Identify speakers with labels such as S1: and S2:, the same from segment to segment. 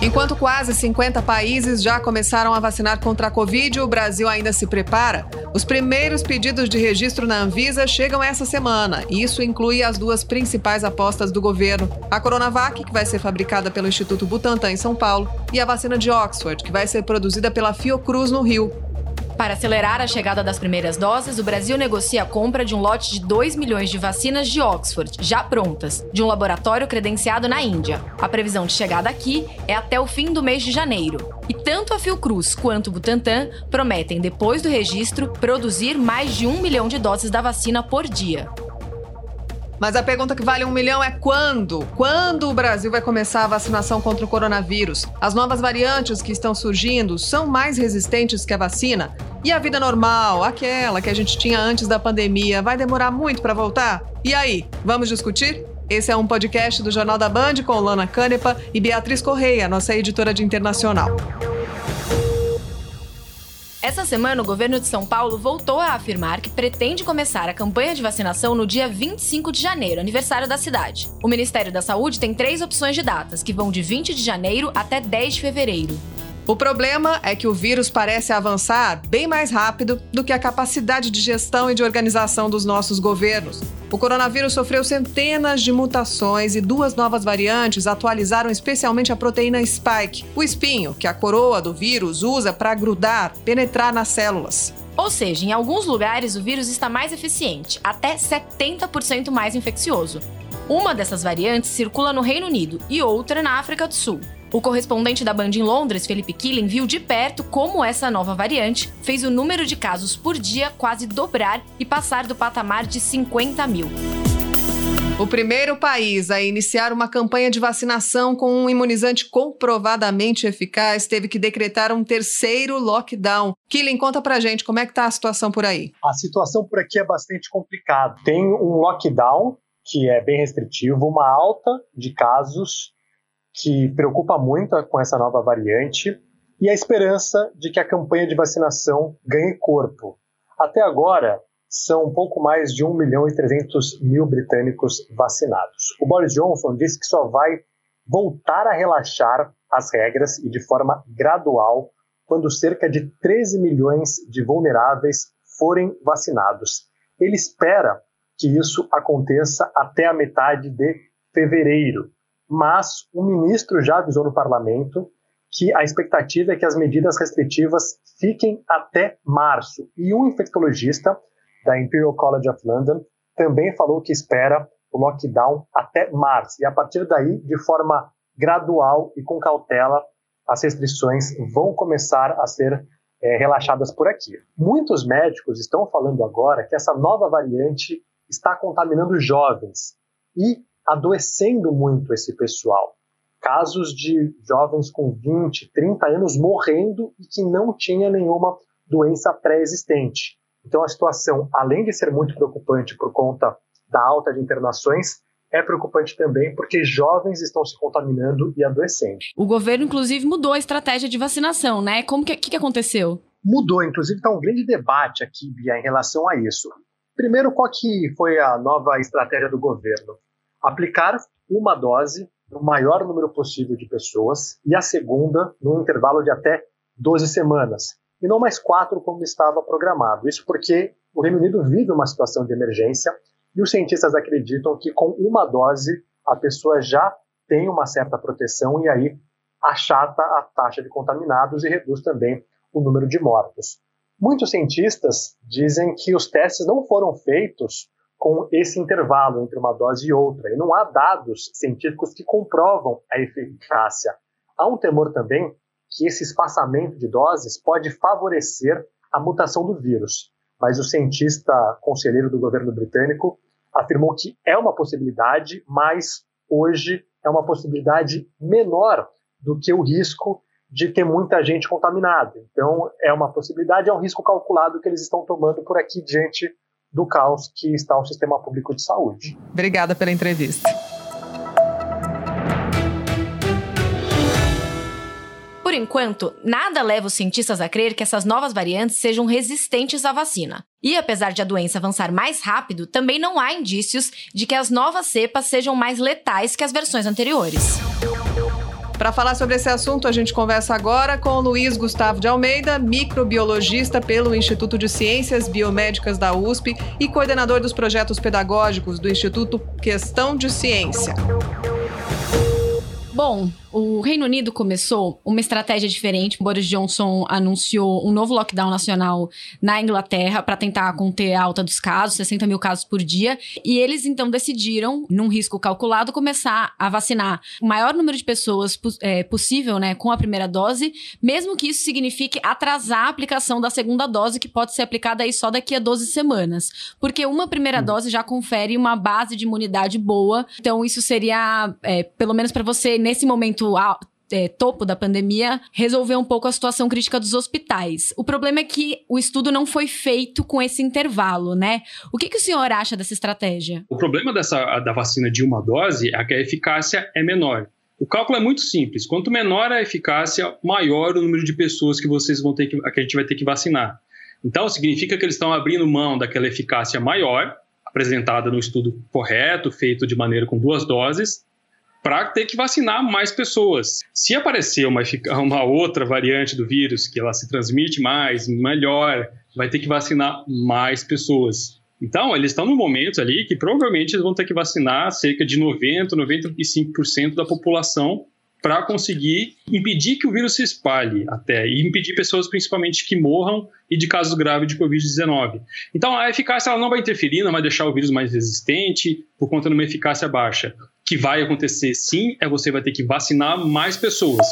S1: Enquanto quase 50 países já começaram a vacinar contra a Covid, o Brasil ainda se prepara. Os primeiros pedidos de registro na Anvisa chegam essa semana. Isso inclui as duas principais apostas do governo: a Coronavac, que vai ser fabricada pelo Instituto Butantan em São Paulo, e a vacina de Oxford, que vai ser produzida pela Fiocruz no Rio.
S2: Para acelerar a chegada das primeiras doses, o Brasil negocia a compra de um lote de 2 milhões de vacinas de Oxford, já prontas, de um laboratório credenciado na Índia. A previsão de chegada aqui é até o fim do mês de janeiro. E tanto a Fiocruz quanto o Butantan prometem, depois do registro, produzir mais de um milhão de doses da vacina por dia.
S1: Mas a pergunta que vale um milhão é quando? Quando o Brasil vai começar a vacinação contra o coronavírus? As novas variantes que estão surgindo são mais resistentes que a vacina? E a vida normal, aquela que a gente tinha antes da pandemia, vai demorar muito para voltar? E aí, vamos discutir? Esse é um podcast do Jornal da Band com Lana Canepa e Beatriz Correia, nossa editora de internacional.
S2: Essa semana, o governo de São Paulo voltou a afirmar que pretende começar a campanha de vacinação no dia 25 de janeiro, aniversário da cidade. O Ministério da Saúde tem três opções de datas, que vão de 20 de janeiro até 10 de fevereiro.
S1: O problema é que o vírus parece avançar bem mais rápido do que a capacidade de gestão e de organização dos nossos governos. O coronavírus sofreu centenas de mutações e duas novas variantes atualizaram especialmente a proteína spike, o espinho que a coroa do vírus usa para grudar, penetrar nas células.
S2: Ou seja, em alguns lugares o vírus está mais eficiente, até 70% mais infeccioso. Uma dessas variantes circula no Reino Unido e outra na África do Sul. O correspondente da Band em Londres, Felipe Killing, viu de perto como essa nova variante fez o número de casos por dia quase dobrar e passar do patamar de 50 mil.
S1: O primeiro país a iniciar uma campanha de vacinação com um imunizante comprovadamente eficaz teve que decretar um terceiro lockdown. Killing, conta pra gente como é que tá a situação por aí.
S3: A situação por aqui é bastante complicada. Tem um lockdown que é bem restritivo, uma alta de casos que preocupa muito com essa nova variante e a esperança de que a campanha de vacinação ganhe corpo. Até agora, são um pouco mais de 1 milhão e 300 mil britânicos vacinados. O Boris Johnson disse que só vai voltar a relaxar as regras e de forma gradual quando cerca de 13 milhões de vulneráveis forem vacinados. Ele espera que isso aconteça até a metade de fevereiro, mas o ministro já avisou no parlamento que a expectativa é que as medidas restritivas fiquem até março. E um infectologista da Imperial College of London também falou que espera o lockdown até março. E a partir daí, de forma gradual e com cautela, as restrições vão começar a ser é, relaxadas por aqui. Muitos médicos estão falando agora que essa nova variante está contaminando jovens. E adoecendo muito esse pessoal. Casos de jovens com 20, 30 anos morrendo e que não tinha nenhuma doença pré-existente. Então a situação, além de ser muito preocupante por conta da alta de internações, é preocupante também porque jovens estão se contaminando e adoecendo.
S2: O governo, inclusive, mudou a estratégia de vacinação, né? Como que, que, que aconteceu?
S3: Mudou, inclusive está um grande debate aqui, Bia, em relação a isso. Primeiro, qual que foi a nova estratégia do governo? Aplicar uma dose no maior número possível de pessoas e a segunda num intervalo de até 12 semanas, e não mais quatro como estava programado. Isso porque o Reino Unido vive uma situação de emergência e os cientistas acreditam que com uma dose a pessoa já tem uma certa proteção e aí achata a taxa de contaminados e reduz também o número de mortos. Muitos cientistas dizem que os testes não foram feitos com esse intervalo entre uma dose e outra. E não há dados científicos que comprovam a eficácia. Há um temor também que esse espaçamento de doses pode favorecer a mutação do vírus. Mas o cientista conselheiro do governo britânico afirmou que é uma possibilidade, mas hoje é uma possibilidade menor do que o risco de ter muita gente contaminada. Então, é uma possibilidade, é um risco calculado que eles estão tomando por aqui diante do caos que está o sistema público de saúde.
S1: Obrigada pela entrevista.
S2: Por enquanto, nada leva os cientistas a crer que essas novas variantes sejam resistentes à vacina. E apesar de a doença avançar mais rápido, também não há indícios de que as novas cepas sejam mais letais que as versões anteriores.
S1: Para falar sobre esse assunto, a gente conversa agora com Luiz Gustavo de Almeida, microbiologista pelo Instituto de Ciências Biomédicas da USP e coordenador dos projetos pedagógicos do Instituto Questão de Ciência.
S2: Bom, o Reino Unido começou uma estratégia diferente. Boris Johnson anunciou um novo lockdown nacional na Inglaterra para tentar conter a alta dos casos, 60 mil casos por dia. E eles então decidiram, num risco calculado, começar a vacinar o maior número de pessoas é, possível, né, com a primeira dose, mesmo que isso signifique atrasar a aplicação da segunda dose, que pode ser aplicada aí só daqui a 12 semanas. Porque uma primeira hum. dose já confere uma base de imunidade boa. Então, isso seria, é, pelo menos para você, nesse momento momento é, topo da pandemia, resolver um pouco a situação crítica dos hospitais. O problema é que o estudo não foi feito com esse intervalo, né? O que, que o senhor acha dessa estratégia?
S4: O problema dessa, da vacina de uma dose é que a eficácia é menor. O cálculo é muito simples. Quanto menor a eficácia, maior o número de pessoas que vocês vão ter que, que a gente vai ter que vacinar. Então, significa que eles estão abrindo mão daquela eficácia maior, apresentada no estudo correto, feito de maneira com duas doses, para ter que vacinar mais pessoas. Se aparecer uma, uma outra variante do vírus, que ela se transmite mais, melhor, vai ter que vacinar mais pessoas. Então, eles estão no momento ali que provavelmente eles vão ter que vacinar cerca de 90, 95% da população para conseguir impedir que o vírus se espalhe até e impedir pessoas principalmente que morram e de casos graves de Covid-19. Então a eficácia ela não vai interferir, não vai deixar o vírus mais resistente por conta de uma eficácia baixa. O que vai acontecer sim é você vai ter que vacinar mais pessoas.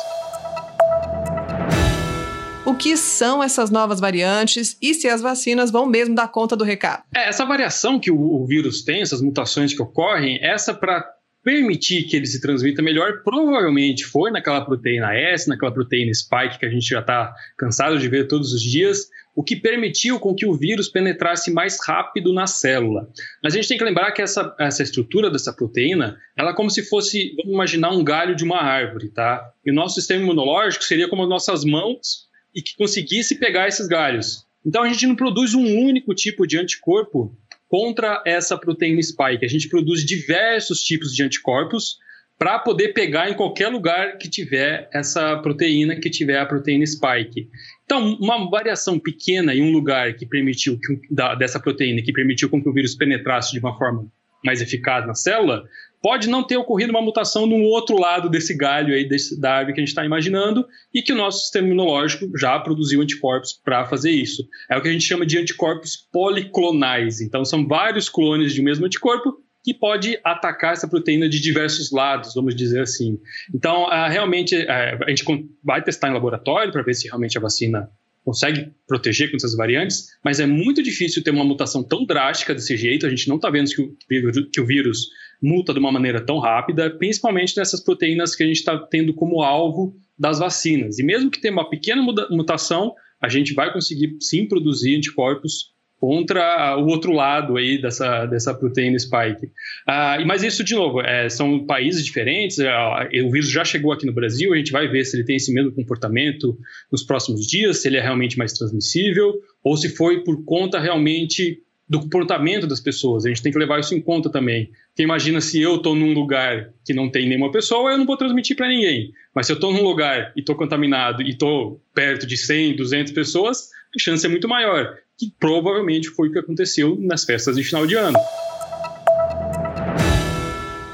S1: O que são essas novas variantes e se as vacinas vão mesmo dar conta do recado?
S4: É, essa variação que o, o vírus tem, essas mutações que ocorrem, essa para permitir que ele se transmita melhor, provavelmente foi naquela proteína S, naquela proteína spike que a gente já está cansado de ver todos os dias, o que permitiu com que o vírus penetrasse mais rápido na célula. Mas a gente tem que lembrar que essa, essa estrutura dessa proteína, ela é como se fosse, vamos imaginar um galho de uma árvore, tá? E o nosso sistema imunológico seria como as nossas mãos e que conseguisse pegar esses galhos. Então a gente não produz um único tipo de anticorpo contra essa proteína spike. A gente produz diversos tipos de anticorpos para poder pegar em qualquer lugar que tiver essa proteína, que tiver a proteína spike. Então, uma variação pequena em um lugar que permitiu que, da, dessa proteína, que permitiu com que o vírus penetrasse de uma forma mais eficaz na célula, pode não ter ocorrido uma mutação no outro lado desse galho aí desse, da árvore que a gente está imaginando e que o nosso sistema imunológico já produziu anticorpos para fazer isso. É o que a gente chama de anticorpos policlonais. Então, são vários clones de um mesmo anticorpo que pode atacar essa proteína de diversos lados, vamos dizer assim. Então, uh, realmente, uh, a gente vai testar em laboratório para ver se realmente a vacina consegue proteger contra essas variantes, mas é muito difícil ter uma mutação tão drástica desse jeito. A gente não está vendo que o, que o vírus muta de uma maneira tão rápida, principalmente nessas proteínas que a gente está tendo como alvo das vacinas. E mesmo que tenha uma pequena mutação, a gente vai conseguir sim produzir anticorpos contra o outro lado aí dessa, dessa proteína spike. Uh, mas isso, de novo, é, são países diferentes, uh, o vírus já chegou aqui no Brasil, a gente vai ver se ele tem esse mesmo comportamento nos próximos dias, se ele é realmente mais transmissível, ou se foi por conta realmente do comportamento das pessoas. A gente tem que levar isso em conta também. Porque imagina se eu estou num lugar que não tem nenhuma pessoa, eu não vou transmitir para ninguém. Mas se eu estou num lugar e estou contaminado e estou perto de 100, 200 pessoas, a chance é muito maior. Que provavelmente foi o que aconteceu nas festas de final de ano.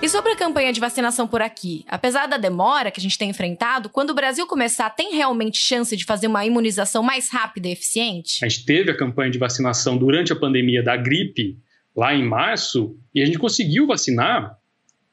S2: E sobre a campanha de vacinação por aqui? Apesar da demora que a gente tem enfrentado, quando o Brasil começar, tem realmente chance de fazer uma imunização mais rápida e eficiente?
S4: A gente teve a campanha de vacinação durante a pandemia da gripe, lá em março, e a gente conseguiu vacinar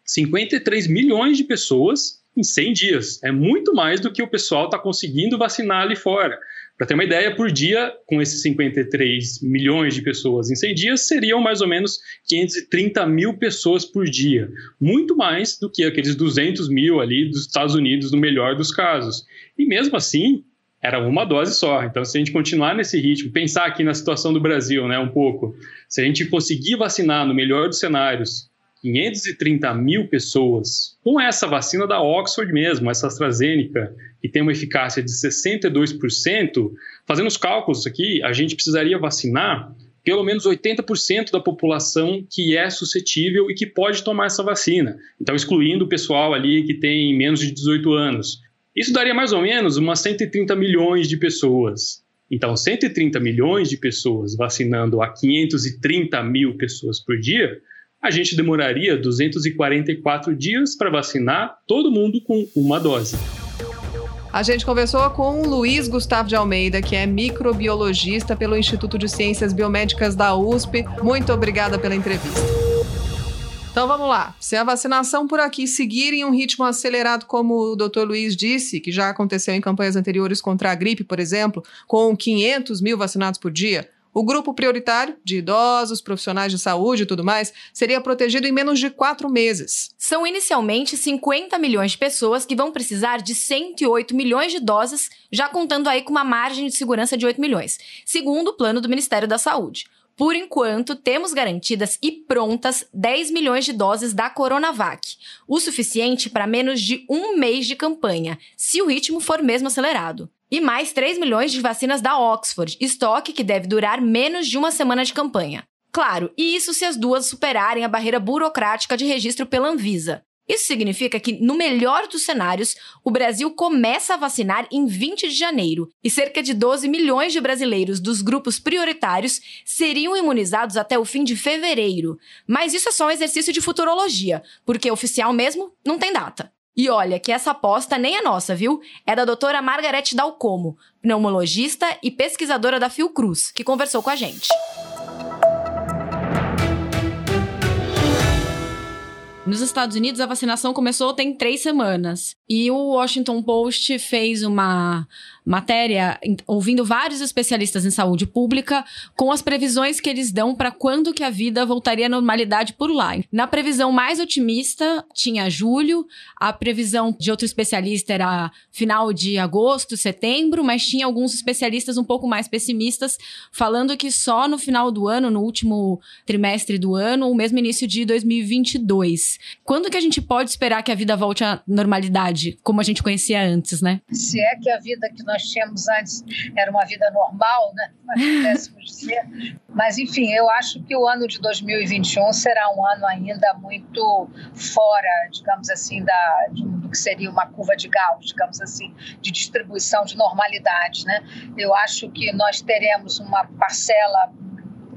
S4: 53 milhões de pessoas em 100 dias. É muito mais do que o pessoal está conseguindo vacinar ali fora. Para ter uma ideia, por dia, com esses 53 milhões de pessoas em 100 dias, seriam mais ou menos 530 mil pessoas por dia. Muito mais do que aqueles 200 mil ali dos Estados Unidos, no melhor dos casos. E mesmo assim, era uma dose só. Então, se a gente continuar nesse ritmo, pensar aqui na situação do Brasil, né, um pouco, se a gente conseguir vacinar no melhor dos cenários 530 mil pessoas com essa vacina da Oxford mesmo, essa AstraZeneca, que tem uma eficácia de 62%, fazendo os cálculos aqui, a gente precisaria vacinar pelo menos 80% da população que é suscetível e que pode tomar essa vacina. Então, excluindo o pessoal ali que tem menos de 18 anos. Isso daria mais ou menos umas 130 milhões de pessoas. Então, 130 milhões de pessoas vacinando a 530 mil pessoas por dia, a gente demoraria 244 dias para vacinar todo mundo com uma dose.
S1: A gente conversou com o Luiz Gustavo de Almeida, que é microbiologista pelo Instituto de Ciências Biomédicas da USP. Muito obrigada pela entrevista. Então vamos lá. Se a vacinação por aqui seguir em um ritmo acelerado, como o Dr. Luiz disse, que já aconteceu em campanhas anteriores contra a gripe, por exemplo, com 500 mil vacinados por dia, o grupo prioritário, de idosos, profissionais de saúde e tudo mais, seria protegido em menos de quatro meses.
S2: São inicialmente 50 milhões de pessoas que vão precisar de 108 milhões de doses, já contando aí com uma margem de segurança de 8 milhões, segundo o plano do Ministério da Saúde. Por enquanto, temos garantidas e prontas 10 milhões de doses da Coronavac, o suficiente para menos de um mês de campanha, se o ritmo for mesmo acelerado. E mais 3 milhões de vacinas da Oxford, estoque que deve durar menos de uma semana de campanha. Claro, e isso se as duas superarem a barreira burocrática de registro pela Anvisa. Isso significa que, no melhor dos cenários, o Brasil começa a vacinar em 20 de janeiro e cerca de 12 milhões de brasileiros dos grupos prioritários seriam imunizados até o fim de fevereiro. Mas isso é só um exercício de futurologia, porque oficial mesmo não tem data. E olha que essa aposta nem é nossa, viu? É da doutora Margarete Dalcomo, pneumologista e pesquisadora da Fiocruz, que conversou com a gente. Nos Estados Unidos, a vacinação começou tem três semanas. E o Washington Post fez uma matéria ouvindo vários especialistas em saúde pública com as previsões que eles dão para quando que a vida voltaria à normalidade por lá. Na previsão mais otimista tinha julho, a previsão de outro especialista era final de agosto, setembro, mas tinha alguns especialistas um pouco mais pessimistas falando que só no final do ano, no último trimestre do ano, ou mesmo início de 2022. Quando que a gente pode esperar que a vida volte à normalidade, como a gente conhecia antes, né?
S5: Se é que a vida que nós nós tínhamos antes era uma vida normal, né? Nós pudéssemos dizer. Mas, enfim, eu acho que o ano de 2021 será um ano ainda muito fora, digamos assim, da, do que seria uma curva de Gauss, digamos assim, de distribuição de normalidade, né? Eu acho que nós teremos uma parcela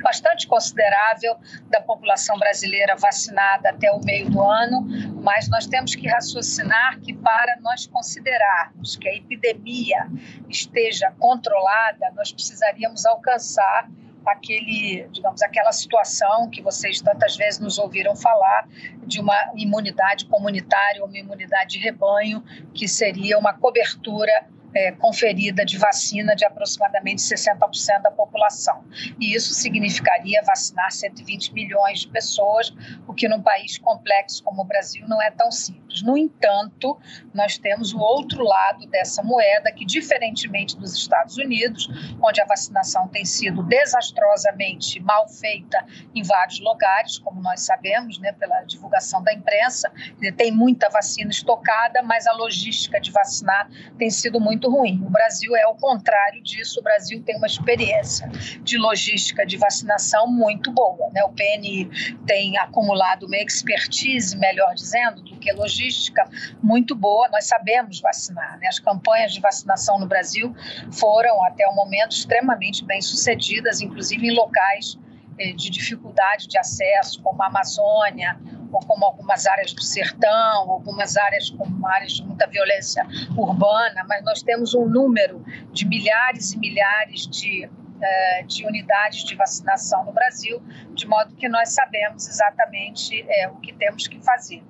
S5: bastante considerável da população brasileira vacinada até o meio do ano, mas nós temos que raciocinar que para nós considerarmos que a epidemia esteja controlada, nós precisaríamos alcançar aquele, digamos, aquela situação que vocês tantas vezes nos ouviram falar de uma imunidade comunitária, uma imunidade de rebanho, que seria uma cobertura é, conferida de vacina de aproximadamente 60% da população. E isso significaria vacinar 120 milhões de pessoas, o que num país complexo como o Brasil não é tão simples. No entanto, nós temos o outro lado dessa moeda, que, diferentemente dos Estados Unidos, onde a vacinação tem sido desastrosamente mal feita em vários lugares, como nós sabemos, né, pela divulgação da imprensa, tem muita vacina estocada, mas a logística de vacinar tem sido muito muito ruim. O Brasil é o contrário disso. O Brasil tem uma experiência de logística de vacinação muito boa. Né? O PNI tem acumulado uma expertise, melhor dizendo, do que logística muito boa. Nós sabemos vacinar. Né? As campanhas de vacinação no Brasil foram, até o momento, extremamente bem sucedidas, inclusive em locais eh, de dificuldade de acesso, como a Amazônia, como algumas áreas do sertão, algumas áreas como áreas de muita violência urbana, mas nós temos um número de milhares e milhares de eh, de unidades de vacinação no Brasil, de modo que nós sabemos exatamente é, o que temos que fazer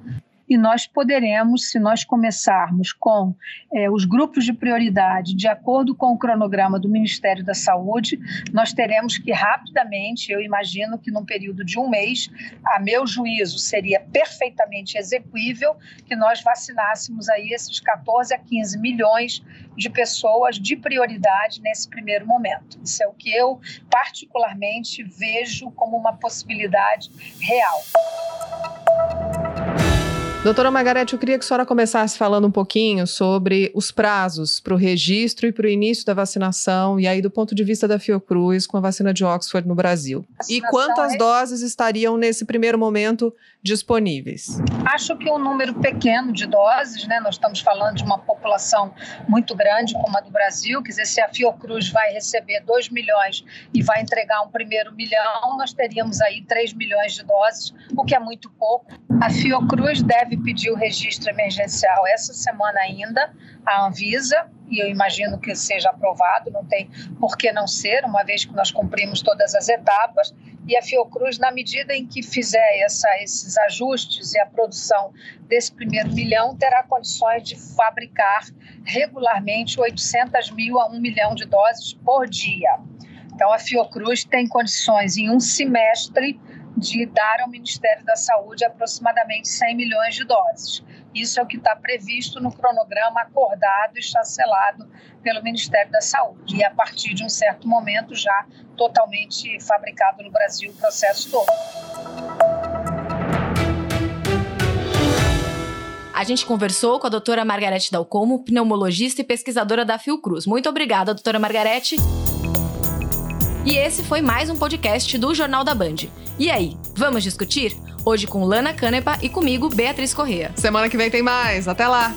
S5: e nós poderemos, se nós começarmos com é, os grupos de prioridade, de acordo com o cronograma do Ministério da Saúde, nós teremos que rapidamente, eu imagino que num período de um mês, a meu juízo seria perfeitamente execuível que nós vacinássemos aí esses 14 a 15 milhões de pessoas de prioridade nesse primeiro momento. Isso é o que eu particularmente vejo como uma possibilidade real.
S1: Doutora Margarete, eu queria que a senhora começasse falando um pouquinho sobre os prazos para o registro e para o início da vacinação, e aí do ponto de vista da Fiocruz com a vacina de Oxford no Brasil. E quantas é... doses estariam nesse primeiro momento disponíveis?
S5: Acho que um número pequeno de doses, né? Nós estamos falando de uma população muito grande como a do Brasil, quer dizer, se a Fiocruz vai receber 2 milhões e vai entregar um primeiro milhão, nós teríamos aí 3 milhões de doses, o que é muito pouco. A Fiocruz deve deve pedir o registro emergencial essa semana ainda, a Anvisa, e eu imagino que seja aprovado, não tem por que não ser, uma vez que nós cumprimos todas as etapas, e a Fiocruz, na medida em que fizer essa, esses ajustes e a produção desse primeiro milhão, terá condições de fabricar regularmente 800 mil a 1 milhão de doses por dia. Então, a Fiocruz tem condições em um semestre de dar ao Ministério da Saúde aproximadamente 100 milhões de doses. Isso é o que está previsto no cronograma acordado e chancelado pelo Ministério da Saúde. E a partir de um certo momento já totalmente fabricado no Brasil o processo todo.
S2: A gente conversou com a doutora Margarete Dalcomo, pneumologista e pesquisadora da Fiocruz. Muito obrigada, doutora Margarete. E esse foi mais um podcast do Jornal da Band. E aí, vamos discutir? Hoje com Lana Canepa e comigo, Beatriz Correa.
S1: Semana que vem tem mais. Até lá!